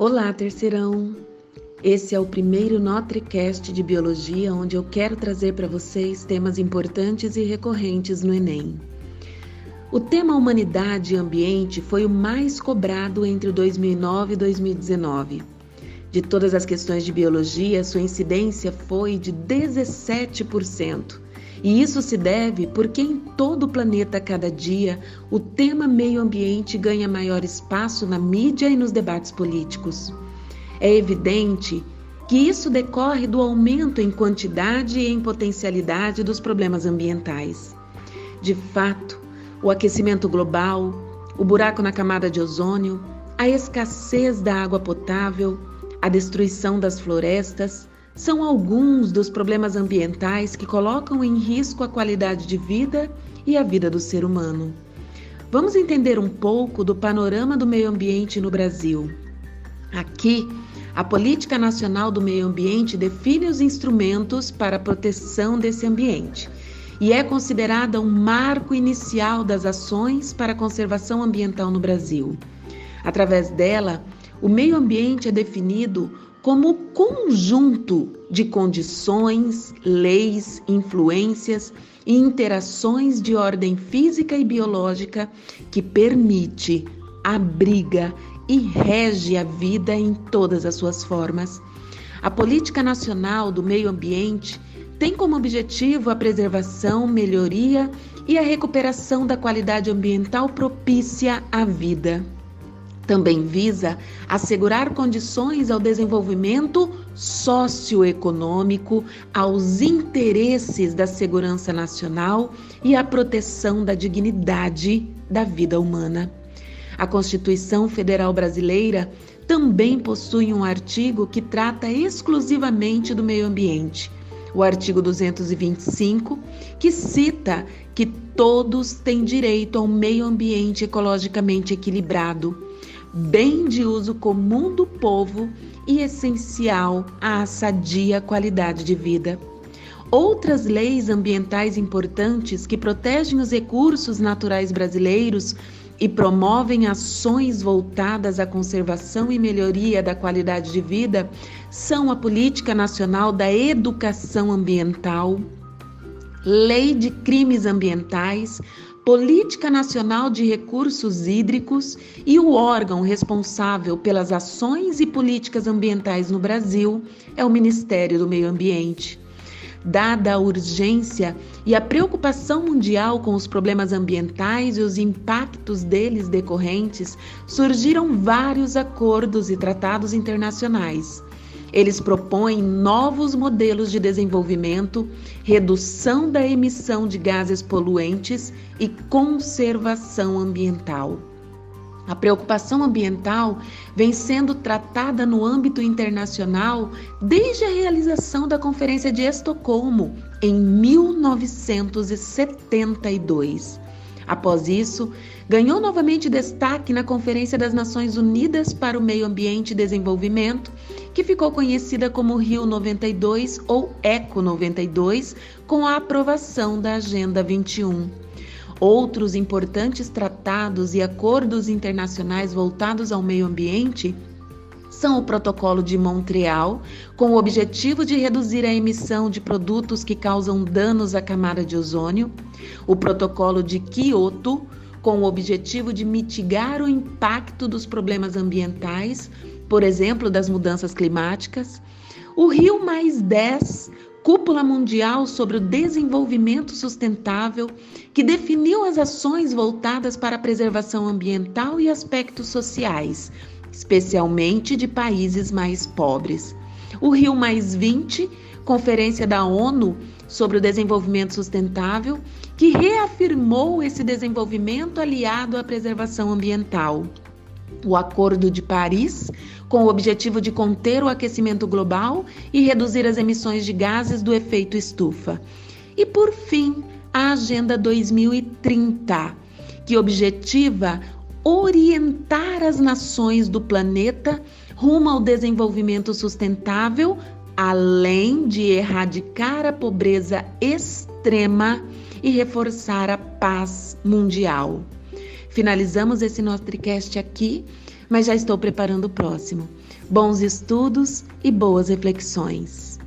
Olá, terceirão! Esse é o primeiro NotriCast de Biologia, onde eu quero trazer para vocês temas importantes e recorrentes no Enem. O tema Humanidade e Ambiente foi o mais cobrado entre 2009 e 2019. De todas as questões de biologia, sua incidência foi de 17%. E isso se deve porque em todo o planeta cada dia o tema meio ambiente ganha maior espaço na mídia e nos debates políticos. É evidente que isso decorre do aumento em quantidade e em potencialidade dos problemas ambientais. De fato, o aquecimento global, o buraco na camada de ozônio, a escassez da água potável, a destruição das florestas, são alguns dos problemas ambientais que colocam em risco a qualidade de vida e a vida do ser humano. Vamos entender um pouco do panorama do meio ambiente no Brasil. Aqui, a Política Nacional do Meio Ambiente define os instrumentos para a proteção desse ambiente e é considerada um marco inicial das ações para a conservação ambiental no Brasil. Através dela, o meio ambiente é definido como conjunto de condições, leis, influências e interações de ordem física e biológica que permite, abriga e rege a vida em todas as suas formas. A Política Nacional do Meio Ambiente tem como objetivo a preservação, melhoria e a recuperação da qualidade ambiental propícia à vida. Também visa assegurar condições ao desenvolvimento socioeconômico, aos interesses da segurança nacional e à proteção da dignidade da vida humana. A Constituição Federal Brasileira também possui um artigo que trata exclusivamente do meio ambiente. O artigo 225, que cita que todos têm direito a um meio ambiente ecologicamente equilibrado bem de uso comum do povo e essencial à sadia qualidade de vida. Outras leis ambientais importantes que protegem os recursos naturais brasileiros e promovem ações voltadas à conservação e melhoria da qualidade de vida são a Política Nacional da Educação Ambiental, Lei de Crimes Ambientais, Política Nacional de Recursos Hídricos e o órgão responsável pelas ações e políticas ambientais no Brasil é o Ministério do Meio Ambiente. Dada a urgência e a preocupação mundial com os problemas ambientais e os impactos deles decorrentes, surgiram vários acordos e tratados internacionais. Eles propõem novos modelos de desenvolvimento, redução da emissão de gases poluentes e conservação ambiental. A preocupação ambiental vem sendo tratada no âmbito internacional desde a realização da Conferência de Estocolmo em 1972. Após isso, ganhou novamente destaque na Conferência das Nações Unidas para o Meio Ambiente e Desenvolvimento, que ficou conhecida como Rio 92 ou Eco 92, com a aprovação da Agenda 21. Outros importantes tratados e acordos internacionais voltados ao meio ambiente são o Protocolo de Montreal, com o objetivo de reduzir a emissão de produtos que causam danos à camada de ozônio, o Protocolo de Quioto, com o objetivo de mitigar o impacto dos problemas ambientais, por exemplo, das mudanças climáticas, o Rio Mais 10, Cúpula Mundial sobre o Desenvolvimento Sustentável, que definiu as ações voltadas para a preservação ambiental e aspectos sociais, especialmente de países mais pobres. O Rio Mais 20, Conferência da ONU sobre o Desenvolvimento Sustentável, que reafirmou esse desenvolvimento aliado à preservação ambiental. O Acordo de Paris, com o objetivo de conter o aquecimento global e reduzir as emissões de gases do efeito estufa. E, por fim, a Agenda 2030, que objetiva orientar as nações do planeta rumo ao desenvolvimento sustentável, além de erradicar a pobreza extrema e reforçar a paz mundial. Finalizamos esse nosso tricast aqui, mas já estou preparando o próximo. Bons estudos e boas reflexões.